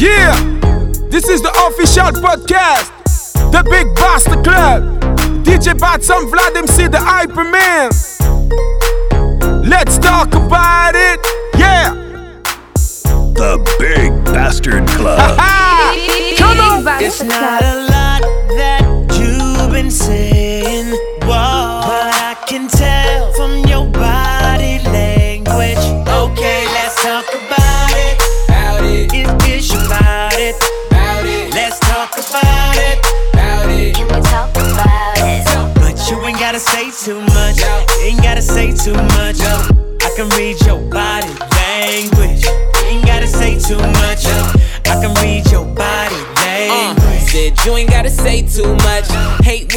Yeah, this is the official podcast. The Big Bastard Club. DJ Batson Vlad MC, the Hyperman. Let's talk about it. Yeah. The Big Bastard Club. Come on. It's not a lot that you've been saying, too much. I can read your body Uh, language. said you ain't gotta say too much. Hate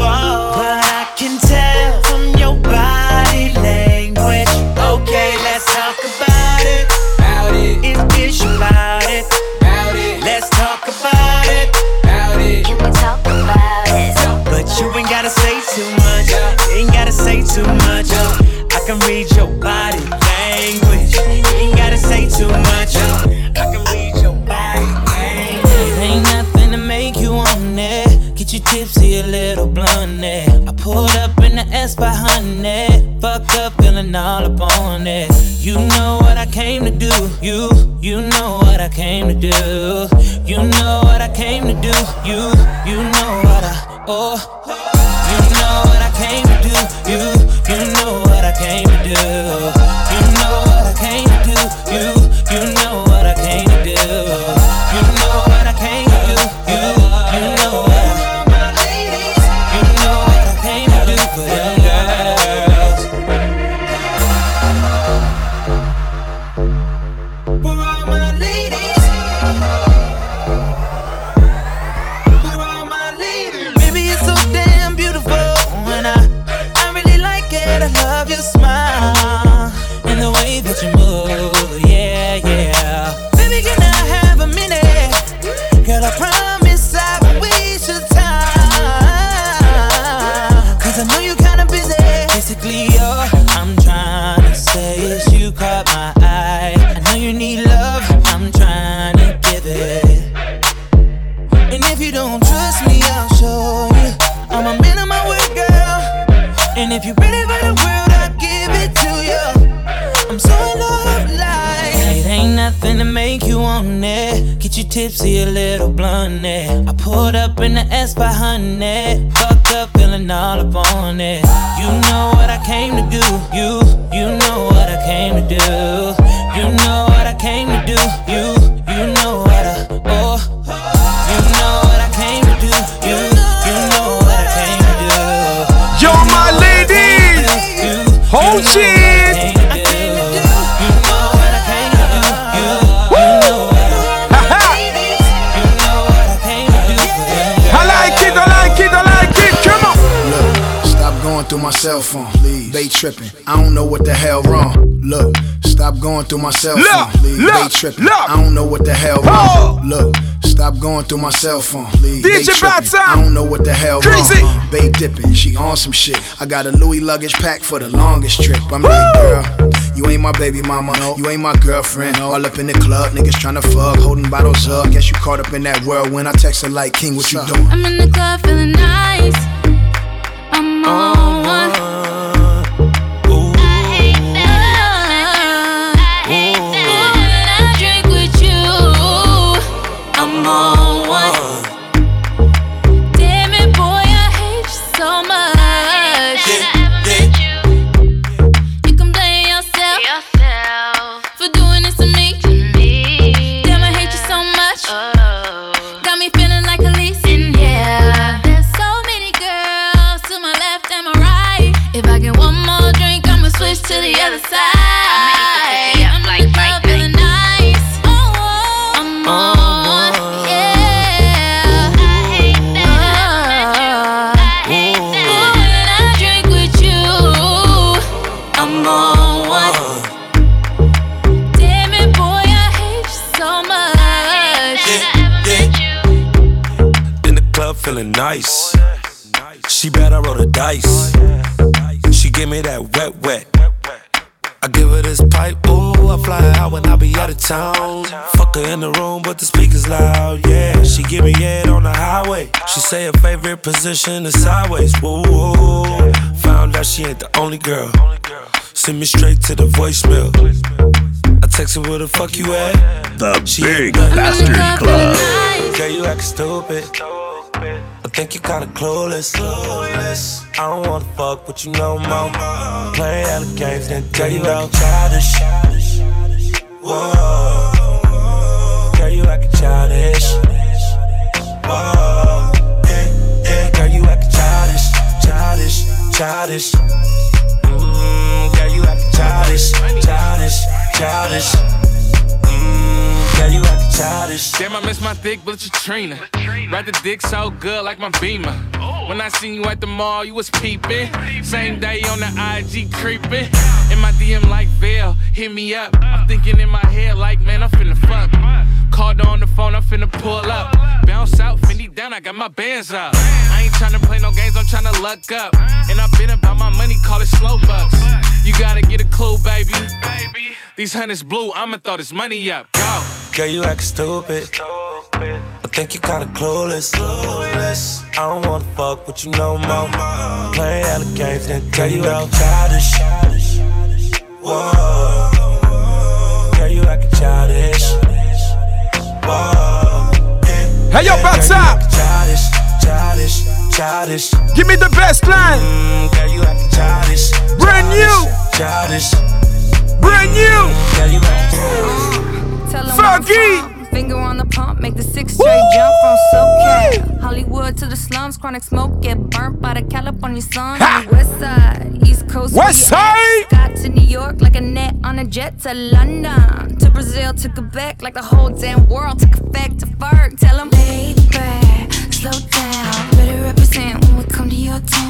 whoa, in the S. Fucked up, feeling all up on it. You know what I came to do. You, you know what I came to do. You know what I came to do. You, you know what I, oh. You know what I came to do. You, you know what I came to do. Stop going through my cell phone, please. They tripping. I don't know what the hell wrong. Look, stop going through my cell Look, phone, please. look, they tripping. look. I don't know what the hell Oh. wrong. Look, stop going through my cell phone, please. DJ they tripping. Batson. I don't know what the hell Crazy. wrong. Babe dipping, she on some shit. I got a Louis luggage pack for the longest trip. I'm like, girl, you ain't my baby mama, No. you ain't my girlfriend. All up in the club, niggas tryna fuck, holding bottles up. Guess you caught up in that world when I text her like, King, what you doing? I'm in the club feeling nice. I'm on one. Dice. She give me that wet, wet. I give her this pipe, ooh, I fly her out when I be out of town. Fuck her in the room, but the speakers loud, yeah. She give me head on the highway. She say her favorite position is sideways, woo, woo. Found out she ain't the only girl. Send me straight to the voicemail. I text her where the fuck you at. The She Big ain't nothing. Bastard Club. Girl, you acting stupid. Think you kinda clueless. clueless. I don't wanna fuck with you no more. Play the games, then girl, you acting childish. Whoa. Girl, you acting childish. Whoa. Yeah, yeah, girl, you acting childish, childish, childish. Mmm, girl, you acting childish, childish, childish. Childish. Damn, I miss my thick Trina. Ride the dick so good like my beamer. When I seen you at the mall, you was peeping. Same day on the IG creeping. In my DM like Veil, hit me up. I'm thinking in my head like, man, I'm finna fuck. Called on the phone, I'm finna pull up. Bounce out, Fendi down, I got my bands up. I ain't tryna play no games, I'm tryna luck up. And I've been about my money, call it slow bucks. You gotta get a clue, baby. These hundreds blue, I'ma throw this money up. Go. Girl, you acting stupid. I think you kinda clueless. I don't wanna fuck with you no more. Playing Play the games, then girl, you acting childish. Whoa. Girl, you acting childish. Whoa. Hey yo, Bats up! Childish, childish, childish. Give me the best line. Mm, girl, you acting childish. Brand new. Childish. Brand new. Girl, you acting Tell 'em Funky. where I'm from. Finger on the pump, make the six straight jump from SoCal. Hollywood to the slums, chronic smoke, get burnt by the California sun. Ha! West side, East Coast, West side. Got to New York like a net on a jet to London. To Brazil, to Quebec, like the whole damn world took effect to Ferg. Tell them, back, slow down. Better represent when we come to your town.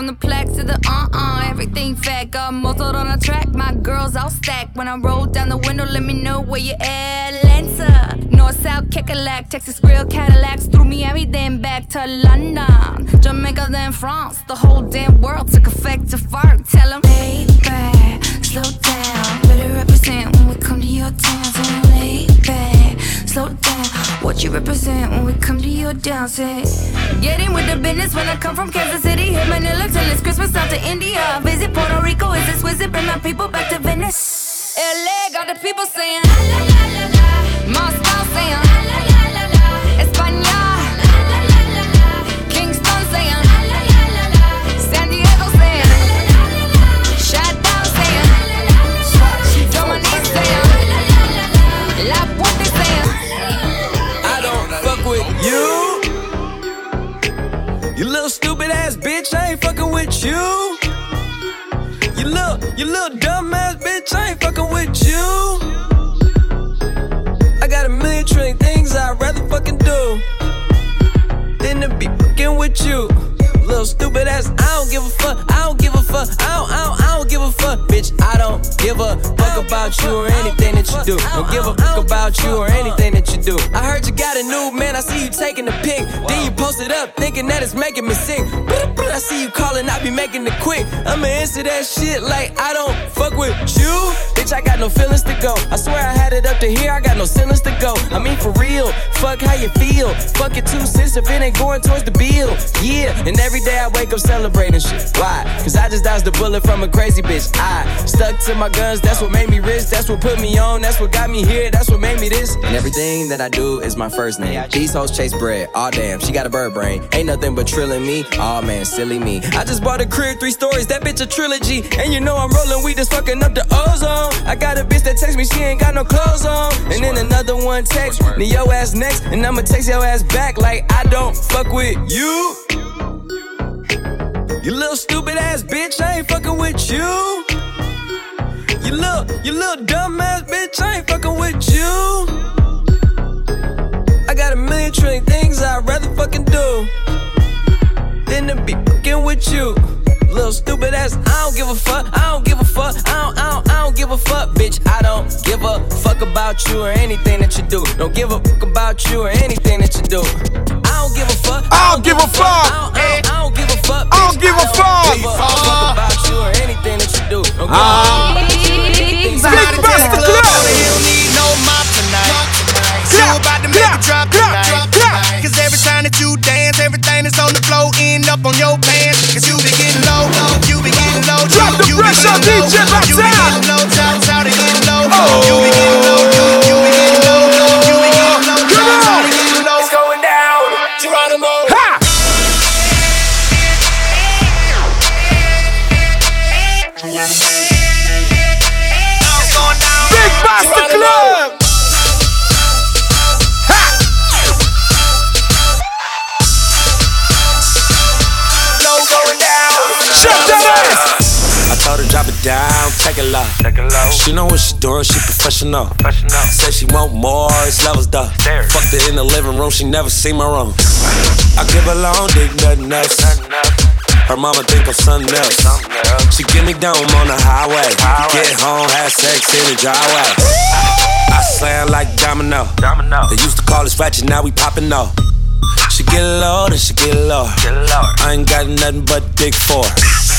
from the plaque to the uh uh. Everything fat, got muzzled on the track. My girls all stacked. When I roll down the window, let me know where you at. Atlanta, North South, Kekalak, Texas Grill, Cadillacs. Through Miami, then back to London. Jamaica, then France. The whole damn world took effect to fart. Tell 'em, lay back, slow down. Better represent when we come to your town. So lay back, slow down. What you represent when we come to your. Say, get in with the business when I come from Kansas City. Hit Manila till it's Christmas out to India. Visit Puerto Rico, is it Swiss? Bring my people back to Venice. LA got the people saying, la la la la la. Moscow saying, la la la la la. To here, I got no ceilings to go. I mean, for real, fuck how you feel. Fuck it two cents if it ain't going towards the bill. Yeah, and every day I wake up celebrating shit. Why? Cause I just dodged a bullet from a crazy bitch. I stuck to my guns, that's what made me rich. That's what put me on, that's what got me here, that's what made me this. And everything that I do is my first name. These hoes chase bread, aw damn, she got a bird brain. Ain't nothing but trilling me, aw man, silly me. I just bought a crib, three stories, that bitch a trilogy. And you know I'm rolling, we just fucking up the ozone. I got a bitch that text me, she ain't got no clothes on. And then another one text me, yo ass next, and I'ma text your ass back like I don't fuck with you. You little stupid ass bitch, I ain't fucking with you. You little, you little dumb ass bitch, I ain't fucking with you. I got a million trillion things I'd rather fucking do than to be fucking with you. Little stupid ass, I don't give a fuck, I don't give a fuck, I don't, I don't, I don't give a fuck, bitch. I don't give a fuck about you or anything that you do. Don't give a fuck about you or anything that you do. I don't give a fuck. I don't give a fuck. I don't, I don't, I don't give a fuck. I don't give a fuck. Give a fuck about you or anything that you do. Don't give a Ah. fuck. Big Buster Club. don't need no mop tonight. You about to make it drop tonight. Cause every time on the floor end up on your pants. Cause you be getting low, low, you be getting low. Drop the pressure, DJ low. Low. Take it low. She know what she doing, she professional. Professional. Say she want more, it's levels though. Fucked her in the living room, she never seen my room. I give her long dick, nothing else. Nothing else. Her mama think I'm something else. Something else. She give me down on the highway. Highway. Get home, have sex in the driveway. I slam like domino. Domino. They used to call us ratchet, now we popping off. She get low, then she get low. Get low. I ain't got nothing but dick for her.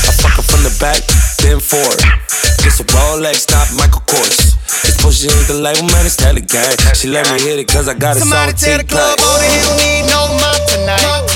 I fuck her from the back, then forward. It's a Rolex, not Michael Kors. This pussy ain't the label, man, it's Telly Gang. She let me hit it cause I got it Somebody on tell the club owner he don't need no mop tonight.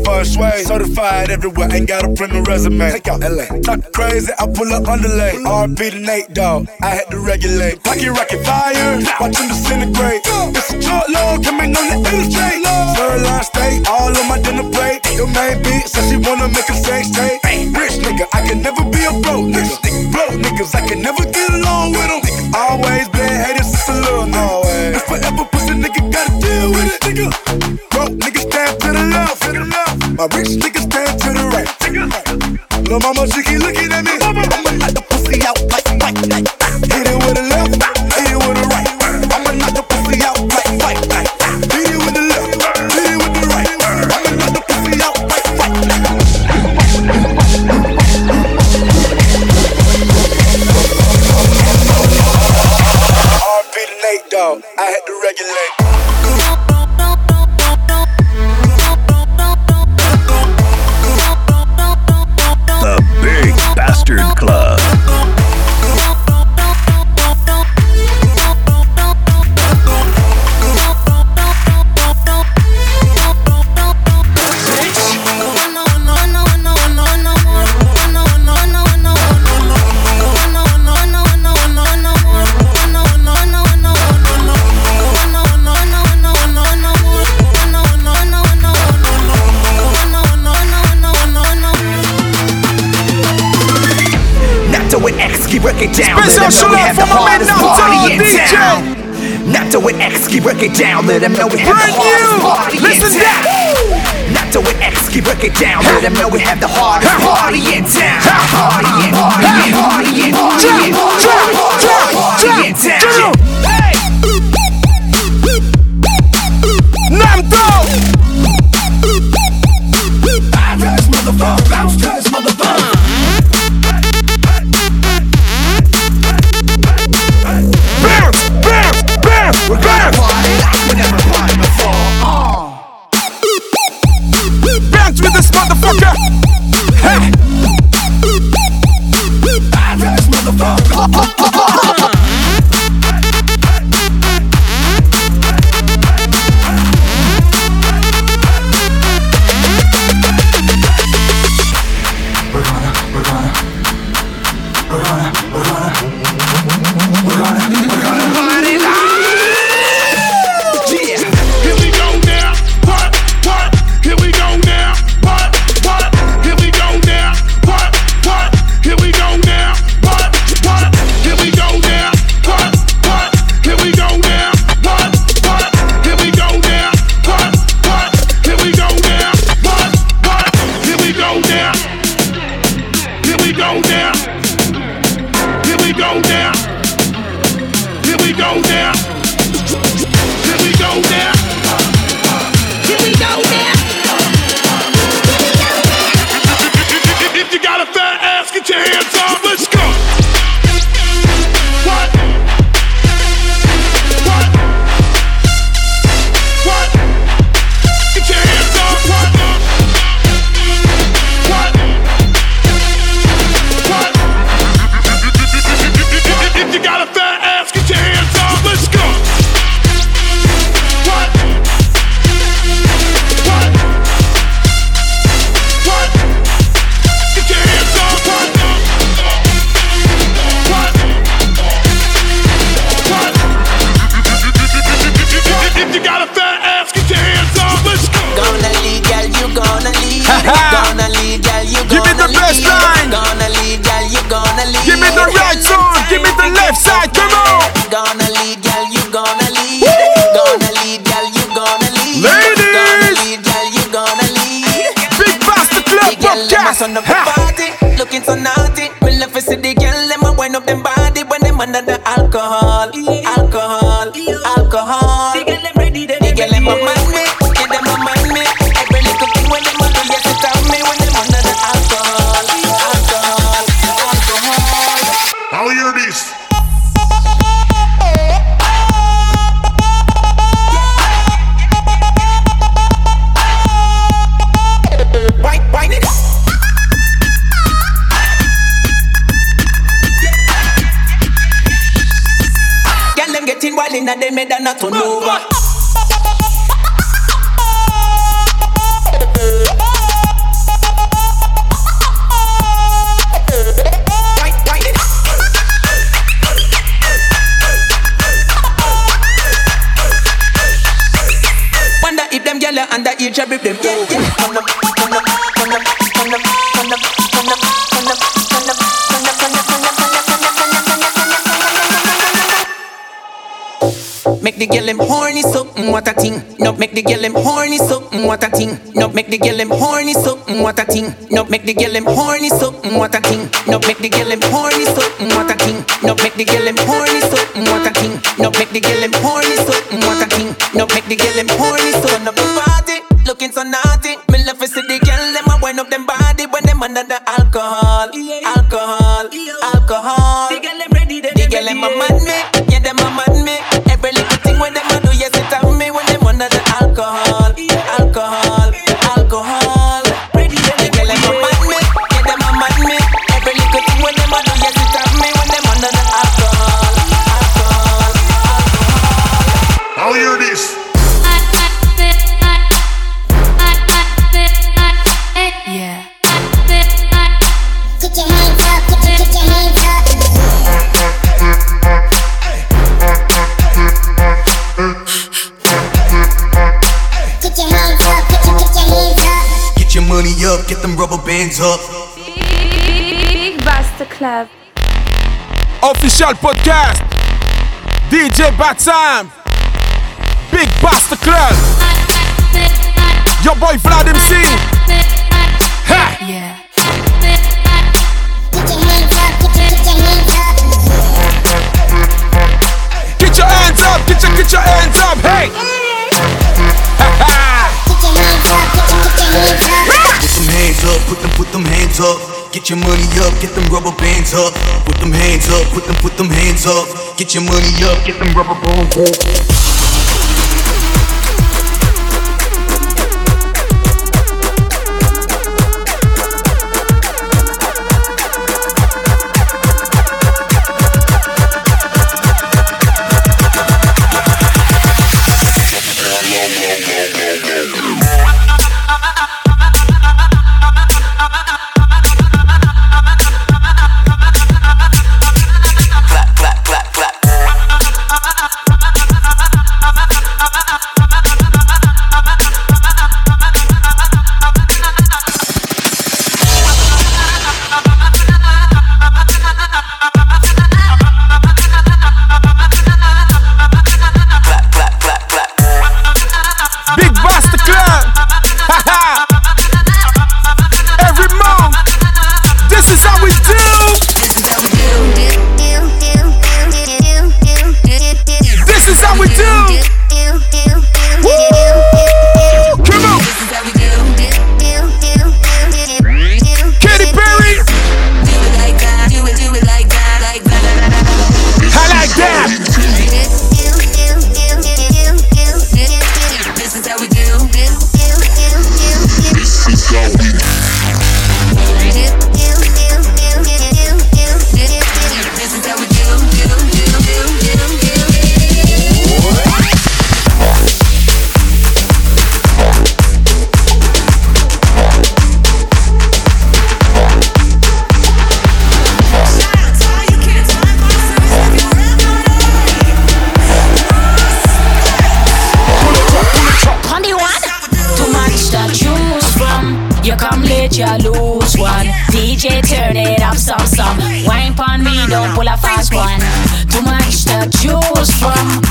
my first way. Certified everywhere, ain't got a print resume. Take out LA. Talk crazy, I pull up underlay. RP to Nate, dog. I had to regulate. Pocket rocket fire, watch him disintegrate. It's a short long, coming on the illustrate. Sirloin steak, all on my dinner plate. Your main beat, says she wanna make a sex tape. Rich nigga, I can never be a broke nigga. Broke niggas, I can never get along with them. Always been hated since a little, always. It's forever, pussy nigga, gotta deal with it, nigga. My rich niggas stand to the right. Little mama, she keep looking at me. Break it down. Let them know we have the hardest party in town. Napto and X, keep work it down. Let them know we have the hardest party in town. Napto and X, keep work it down. Let them know we have the hardest party in town. Party in, party in, party in, party in, party in town. Turn up, turn up. Make the girl them horny so mm, what a thing. No make the girl them horny so mm, what a thing. No make the girl them horny so mm, what a thing. No make the girl them horny so mm, what a thing. No make the girl them horny so mm, what a thing. No make the girl them horny so mm, what a thing. No make the girl them horny so mm, what a thing. No make the girl them horny so no so naughty. Me love to see the girl them a wind up them body when them under the alcohol, alcohol, alcohol. Up. Big Basta Club. Official podcast. DJ Batsam. Big Basta Club. Your boy Vlad MC. Ha! Yeah. Get your hands up, get your, get your hands up. Get up. Get your money up, get them rubber bands up. Put them hands up, put them, put them hands up. Get your money up, get them rubber bands up.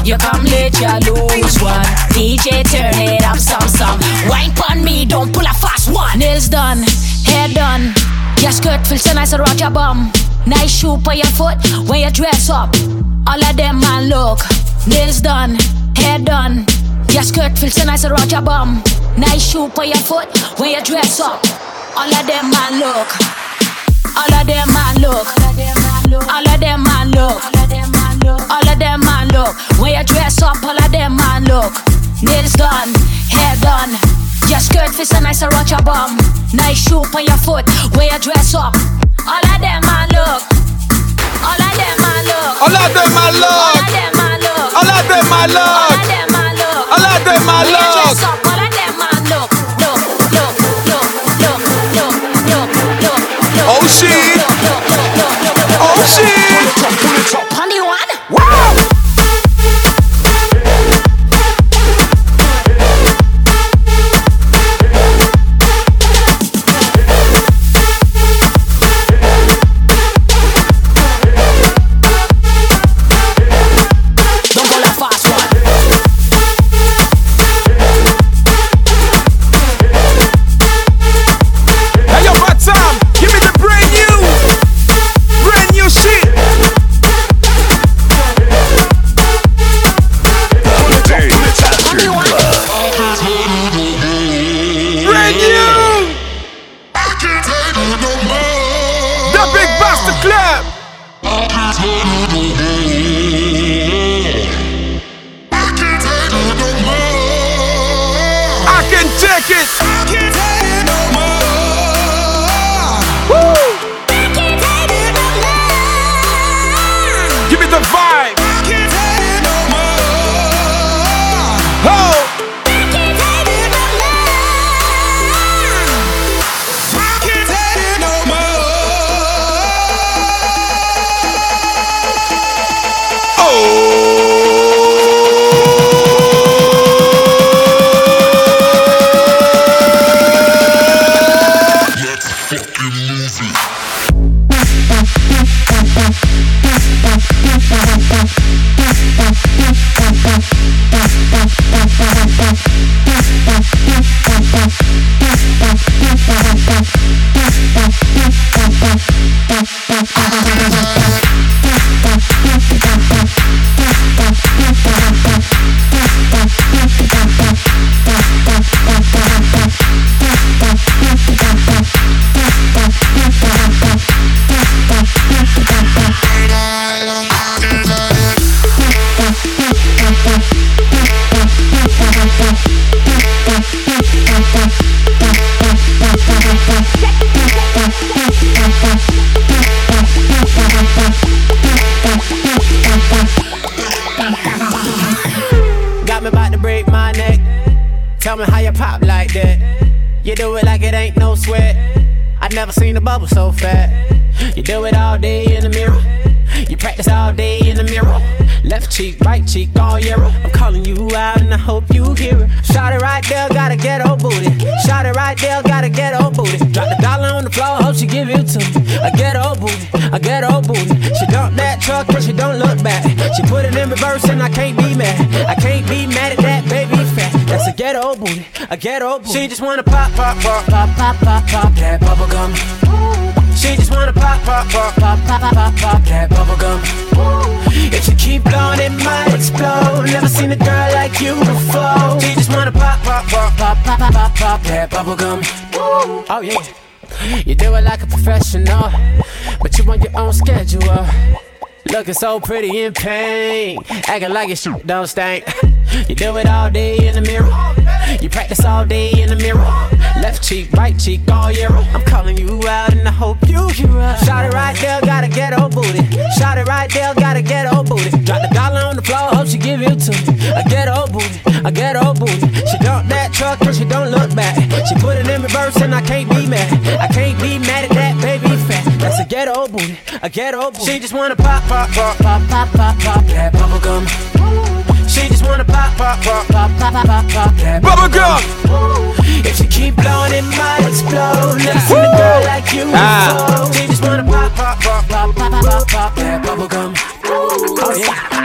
You come late, you lose one. DJ, turn it up some some. Wine on me, don't pull a fast one. Nails done, hair done. Your skirt feels so nice around your bum. Nice shoe for your foot when you dress up. All of them man look. Nails done, hair done. Your skirt feels so nice around your bum. Nice shoe for your foot when you dress up. All of them man look. All of them man look. All of them man look. All of them man look. When you dress up, all of them man look. Nails done, hair done. Your skirt feels a nice around your bum. Nice shoe on your foot when you dress up. All of them man look. All of them man look. All of them my All of them man look. All of them my All of them man look. All of them my When you love. dress up, all of them man look. Look, look, oh, Tell me how you pop like that. You do it like it ain't no sweat. I never seen a bubble so fat. You do it all day in the mirror. You practice all day in the mirror. Left cheek, right cheek, all year. I'm calling you out and I hope you hear it. Shot it right there, gotta get old booty. Shot it right there, gotta get old booty. Drop the dollar on the floor, hope she give it to me. I get old booty, I get old booty. She dump that truck and she don't look back. She put it in reverse and I can't be mad. I can't be mad at that baby fat. That's a ghetto booty, a ghetto booty. She just wanna pop, pop, pop, pop, pop, pop, pop that bubble gum. She just wanna pop, pop, pop, pop, pop, pop, pop, pop that bubble gum. If you keep blowing, it might explode. Never seen a girl like you before. She just wanna pop, pop, pop, pop, pop, pop, pop, pop that bubble gum. Oh yeah. You do it like a professional, but you on your own schedule. Looking so pretty in pain, acting like your shit don't stink. You do it all day in the mirror. You practice all day in the mirror. Left cheek, right cheek, all year. I'm calling you out and I hope you hear us. Shot it right there, gotta get old booty. Shot it right there, gotta get old booty. Drop the dollar on the floor, hope she give it to me. I get old booty, I get old booty. She dump that truck and she don't look back. She put it in reverse and I can't be mad. I can't be mad at that baby fat. That's a ghetto booty, a ghetto booty. She just wanna pop, pop, pop, pop, pop, pop, pop that bubble gum. She just wanna pop, pop, pop, pop, pop, pop, pop, pop that Bubble gum. If she keep blowing, it might explode. Never seen a girl like you Ah. before. She just wanna pop, pop, pop, pop, pop, pop, pop that bubble gum. Oh yeah.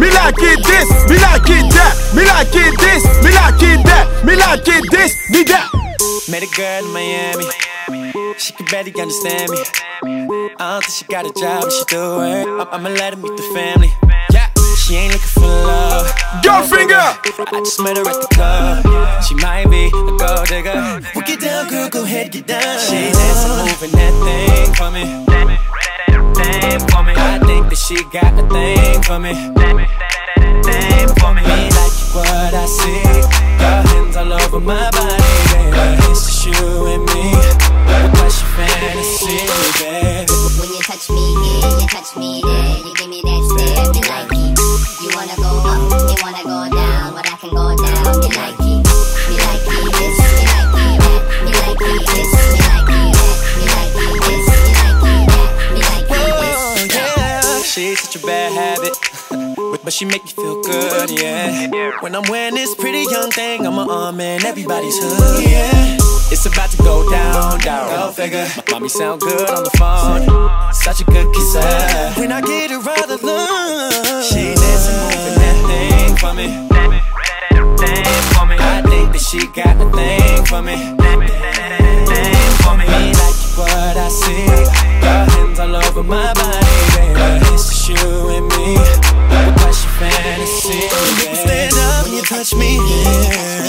Me like it this, me like it that, me like it this, me like it that, me like it this, me that. Met a girl in Miami. She can barely understand me. I don't think she got a job, but she do it. I- I'ma let her meet the family. Yeah, she ain't looking for love. Go finger. I just met her at the club. She might be a gold digger. Well, get down, girl, go ahead, get down. She dancing, moving that thing for me. Thing for me. I think that she got a thing for me. Thing for me. Me like what I see. Your hands all over my body, baby. It's just you and me. What's your fantasy, baby? when you touch me here, you touch me there, you give me that stare, me like but she make me feel good, yeah. When I'm wearing this pretty young thing, I'm a arm and everybody's hood, yeah. It's about to go down, down. Go figure. My mommy sound good on the phone. Such a good kisser. When I get her out of love, she dancing, moving that thing for me. I think that she got a thing for me. Thing for me. Me like what I see. Your hands all over my body, baby. It's just you and me. Stand up when you touch me. Yeah.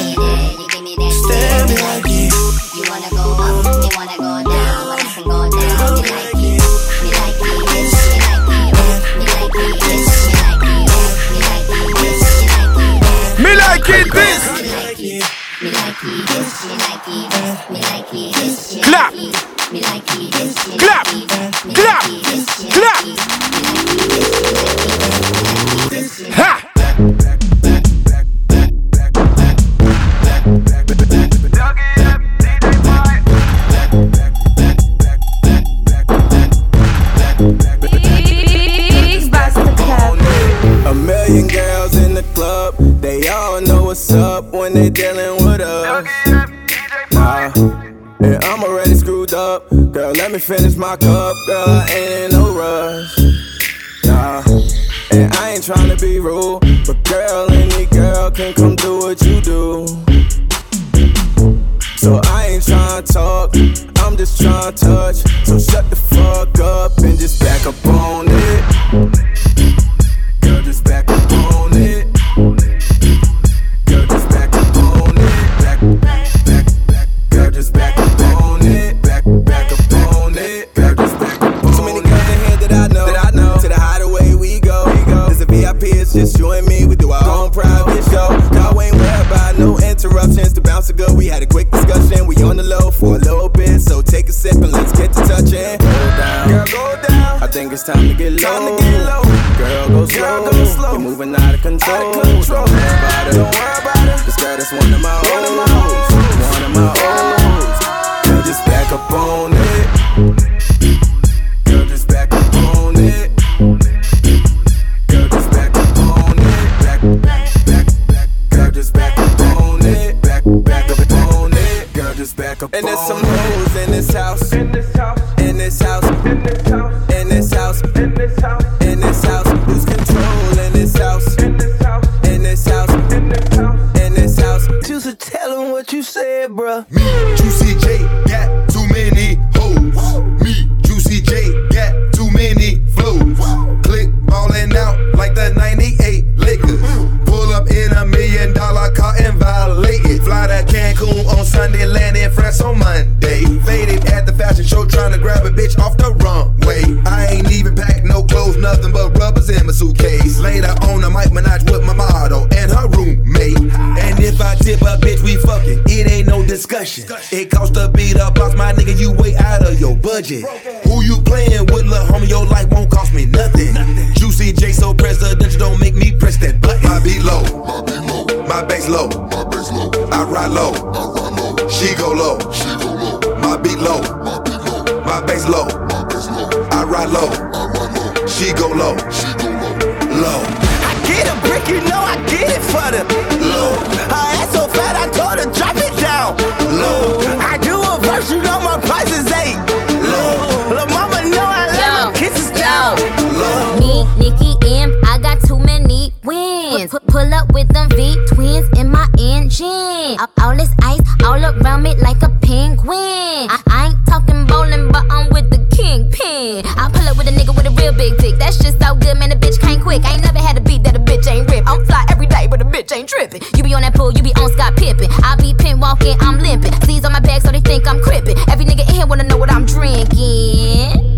good, man, the bitch can't quick. I ain't never had a beat that a bitch ain't rip. I'm fly every day, but a bitch ain't trippin'. You be on that pool, you be on Scott Pippen. I be pin walking, I'm limpin'. Sleeves on my back, so they think I'm crippin'. Every nigga in here wanna know what I'm drinking.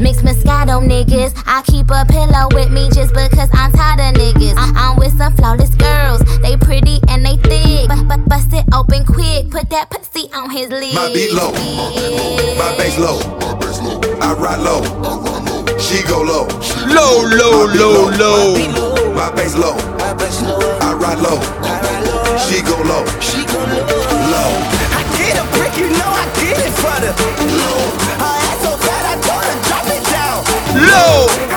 Mixed Moscato niggas. I keep a pillow with me just because I'm tired of niggas. I- am with some flawless girls. They pretty and they thick. But bust it open quick. Put that pussy on his lips. My beat low. My bass low. I ride low. I ride low. She go low. Low, low, low, low. My bass low. I ride low. She go low. She go low. I get a brick, you know I get it for the low. I ask so bad I told her drop it down. Low.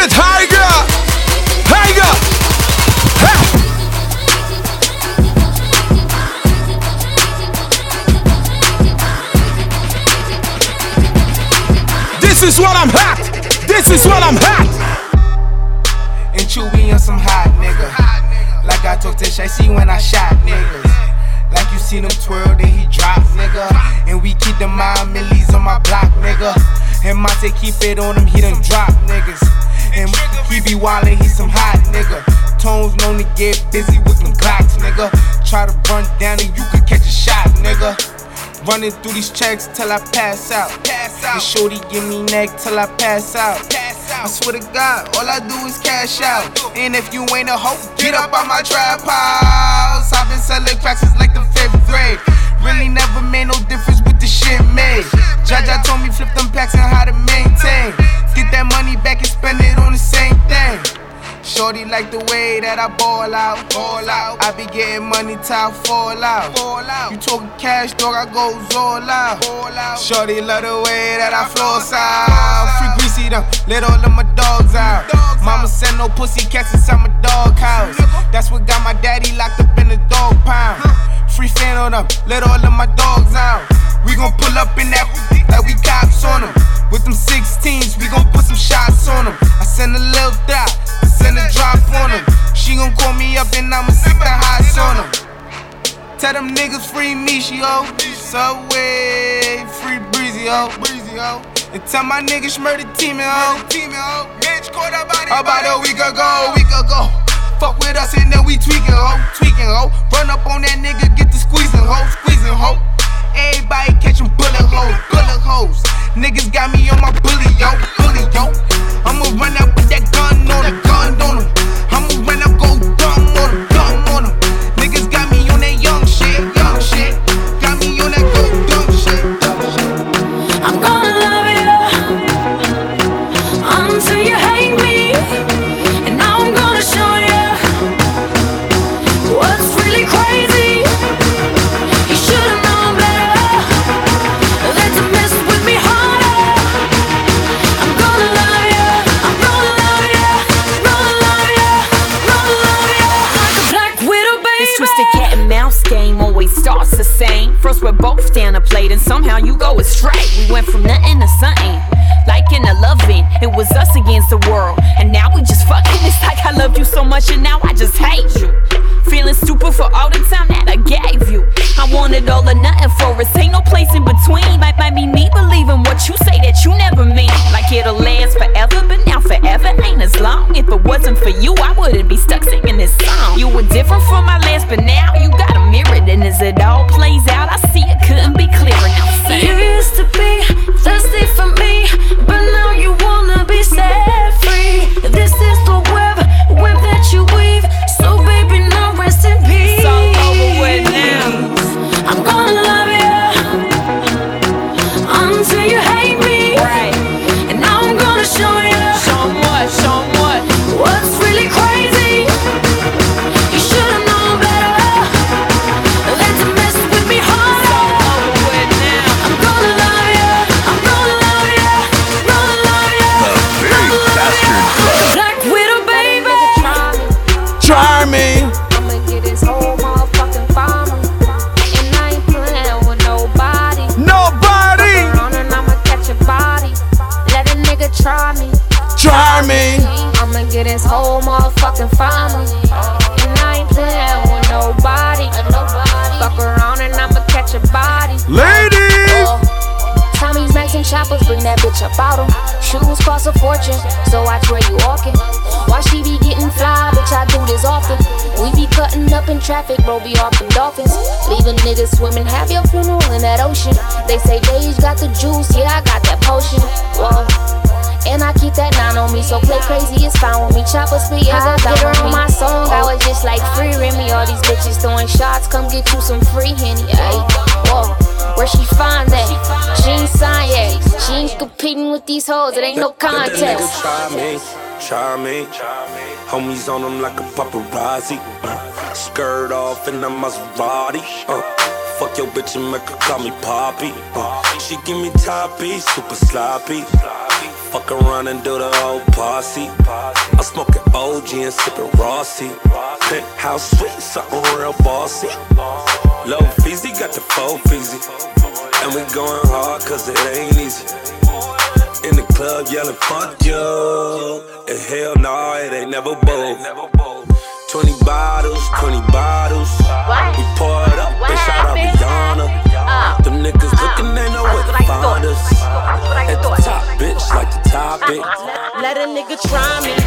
Higher, higher. This is what I'm hot. This is what I'm hot. And Chewy on some hot nigga. Like I talked to Shay when I shot niggas. Like you seen him twirl, then he drop, nigga. And we keep the mind millies on my block, nigga. And Monte keep it on him, he done drop niggas. And he be wildin', he some hot nigga. Tones known to get busy with them clocks, nigga. Try to run down and you could catch a shot, nigga. Running through these checks till I pass out. Pass out. And shorty give me neck till I pass out. Pass out. I swear to God, all I do is cash out. And if you ain't a hoe, get up on my trap house. I've been selling cracks since like the fifth grade. Really never made no difference with the shit made. Jaja told me flip them packs and how to maintain. Get that money back and spend it on the same thing. Shorty like the way that I ball out, ball out. I be getting money till I fall out, fall out. You talking cash, dog? I go all out, all out. Shorty love the way that I floss out. Free greasy them, let all of my dogs out. Mama send no pussy cats inside my dog house. That's what got my daddy locked up in the dog pound. Free fan on them, let all of my dogs out. We gon' pull up in that like we cops on them. With them 16s, we gon' put some shots on them. I send a little dot, I send a drop on them. She gon' call me up and I'ma sit the highs on them. Tell them niggas free me, she ho. Subway, free breezy ho. Breezy ho. And tell my niggas murder team ho. Team ho. Mitch caught up about a week ago, week ago. We tweaking ho, tweaking ho. Run up on that nigga, get the squeezing ho, squeezing ho. Everybody catching bullet holes, bullet holes. Niggas got me on my bully, yo, bully, yo. I'ma run out with that gun on him, gun on him. I'ma run out, Down a plate and somehow you go astray. We went from nothing to something. Like in a loving, it was us against the world. And now we just fucking. It's like I love you so much and now I just hate you. Feeling stupid for all the time that I gave you. I wanted all or nothing for us. Ain't no place in between. Might, might be me believing what you say that you never mean. Like it'll last forever, but now forever ain't as long. If it wasn't for you, I wouldn't be stuck singing this song. You were different from my last, but now you got a mirror. And as it all plays out, I see it used to be be off them dolphins. Leave a niggas swimming, have your funeral in that ocean. They say Dage got the juice, yeah, I got that potion. Whoa. And I keep that nine on me, so play crazy, it's fine with me. Chopper speed, I go get her on my song. I was just like free Remy, all these bitches throwing shots. Come get you some free Henny, ayy. Whoa, where she find that? She ain't signed yet. She ain't competing with these hoes, it ain't no Let the nigga contest. try me, try me. Homies on him like a paparazzi. Uh skirt off in a Maserati. Uh, fuck your bitch and make her call me Poppy. Uh, she give me toppy, super sloppy. Fuck around and do the old posse. I'm smoking OG and sipping Rossi. Penthouse sweet, something real bossy. Low Feezy got the full Feezy. And we going hard cause it ain't easy. In the club yelling, fuck you. And hell nah, it ain't never bold. 20 bottles, 20 bottles. What? We it up bitch, out of out Rihanna. The Them niggas uh, looking, they know where to find us. At the top, bitch, like the topic. Uh-uh. Let a nigga try me.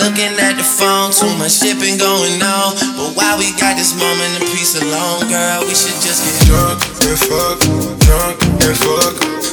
looking at the phone, too much shit been going on. But while we got this moment of peace alone, girl? We should just get drunk and fuck, drunk and fuck.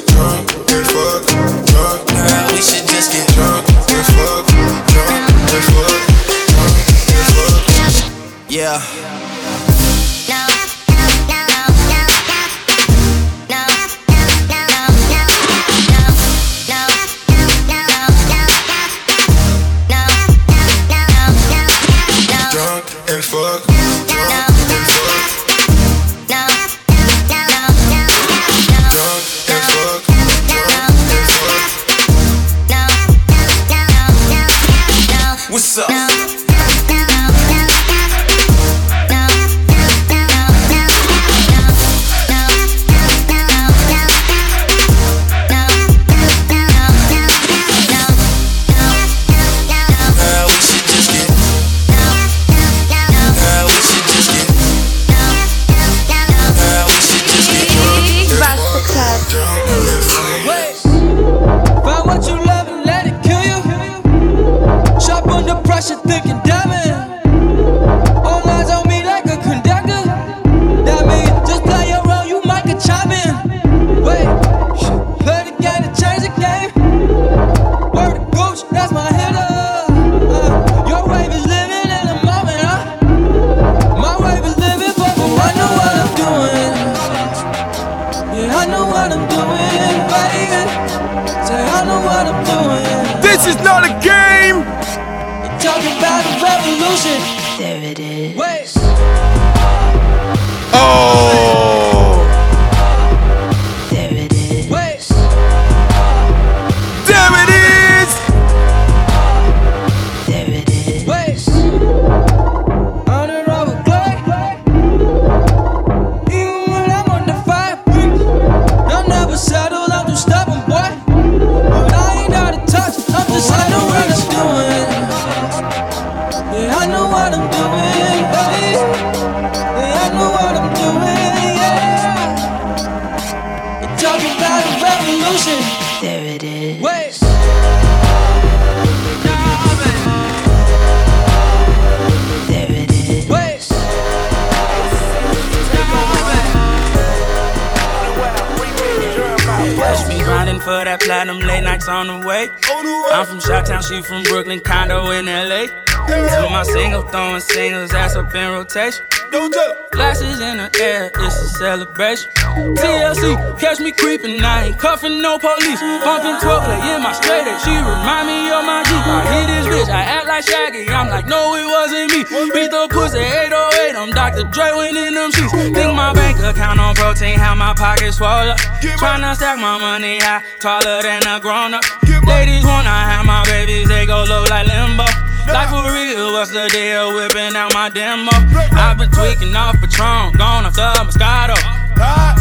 Cuffing no police. Bumping 12 play in my straight A, she remind me of my G. I hit this bitch, I act like Shaggy, I'm like, no, it wasn't me. Beat the pussy 808, I'm Dr. Dre when in them sheets. Think my bank account on protein, how my pockets swell up. Tryna stack my money high, taller than a grown up. Ladies wanna have my babies, they go low like limbo. Like for real, what's the deal? Whipping out my demo. I've been tweaking off Patron, gone off the Moscato.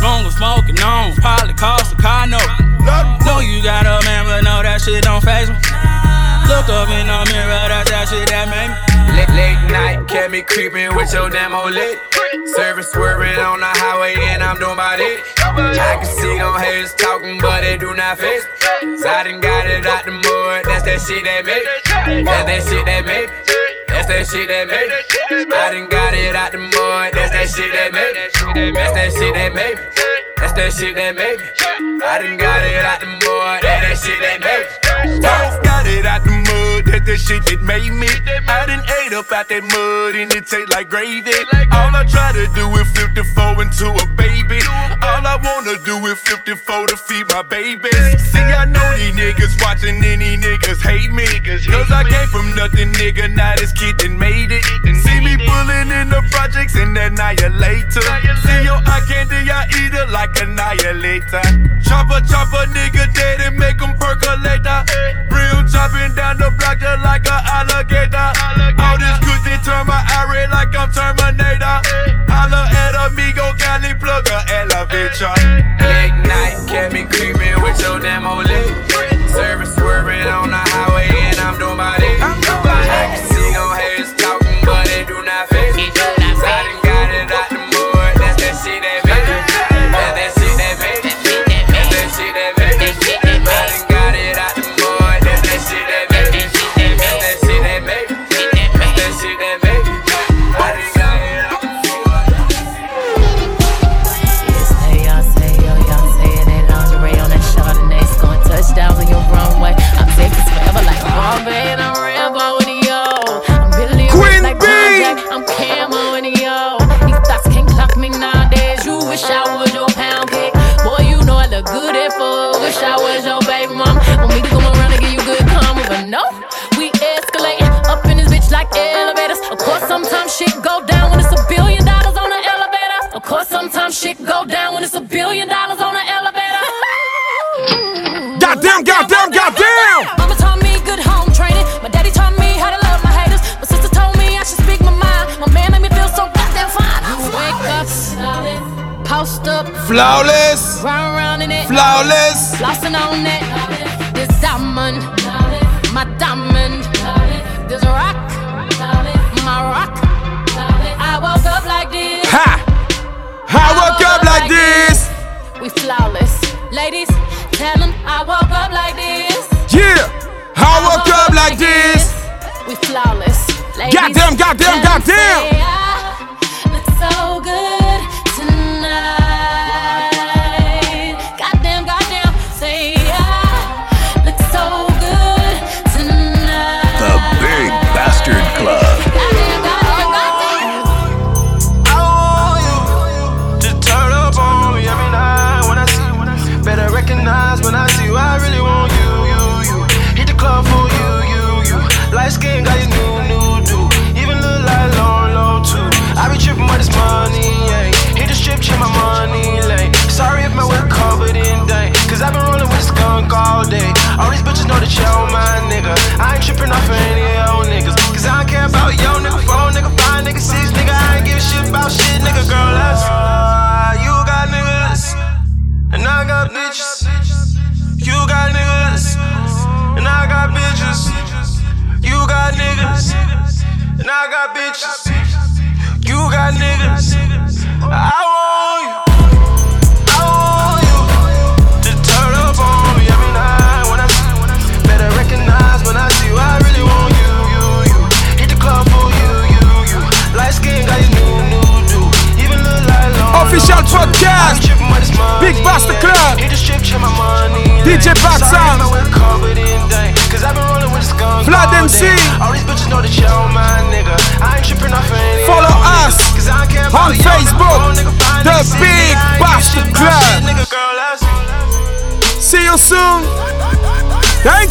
Long with smoking on, probably cost a car note. Know you got a man, but no, that shit don't phase me. Look up in the mirror, that's that shit that made me. Late, late night, kept me creeping with your damn old lit. Service swerving on the highway, and I'm doing about it. I can see them haters talking, but they do not face me. So I done got it out the mud, that's that shit that made me. That's that shit that made me. That's that shit that made me. I done got it out the mud, that's that shit that made me. That's that shit that made me. That's that shit that made me. I done got it out the mud, that's that shit that made me. Both got it out the mud, that's that shit that made me. I done ate up out that mud and it taste like gravy. All I try to do is flip the 54 into a baby. All I wanna do is 54 to feed my babies. See, I know these niggas watching any niggas hate me. Cause I came from nothing, nigga. Now this kid done made it. See me pulling in the projects and annihilator. See your eye candy, I eat it like annihilator. Chopper, chopper, nigga dead and make them percolator. Real chopping down the block just like an alligator. All this they turn my eye like I'm Terminator. Holla at amigo, Cali plug a elevator. Late night, kept me creeping with your damn old lit. Service swerving on the highway, and I'm doing my it.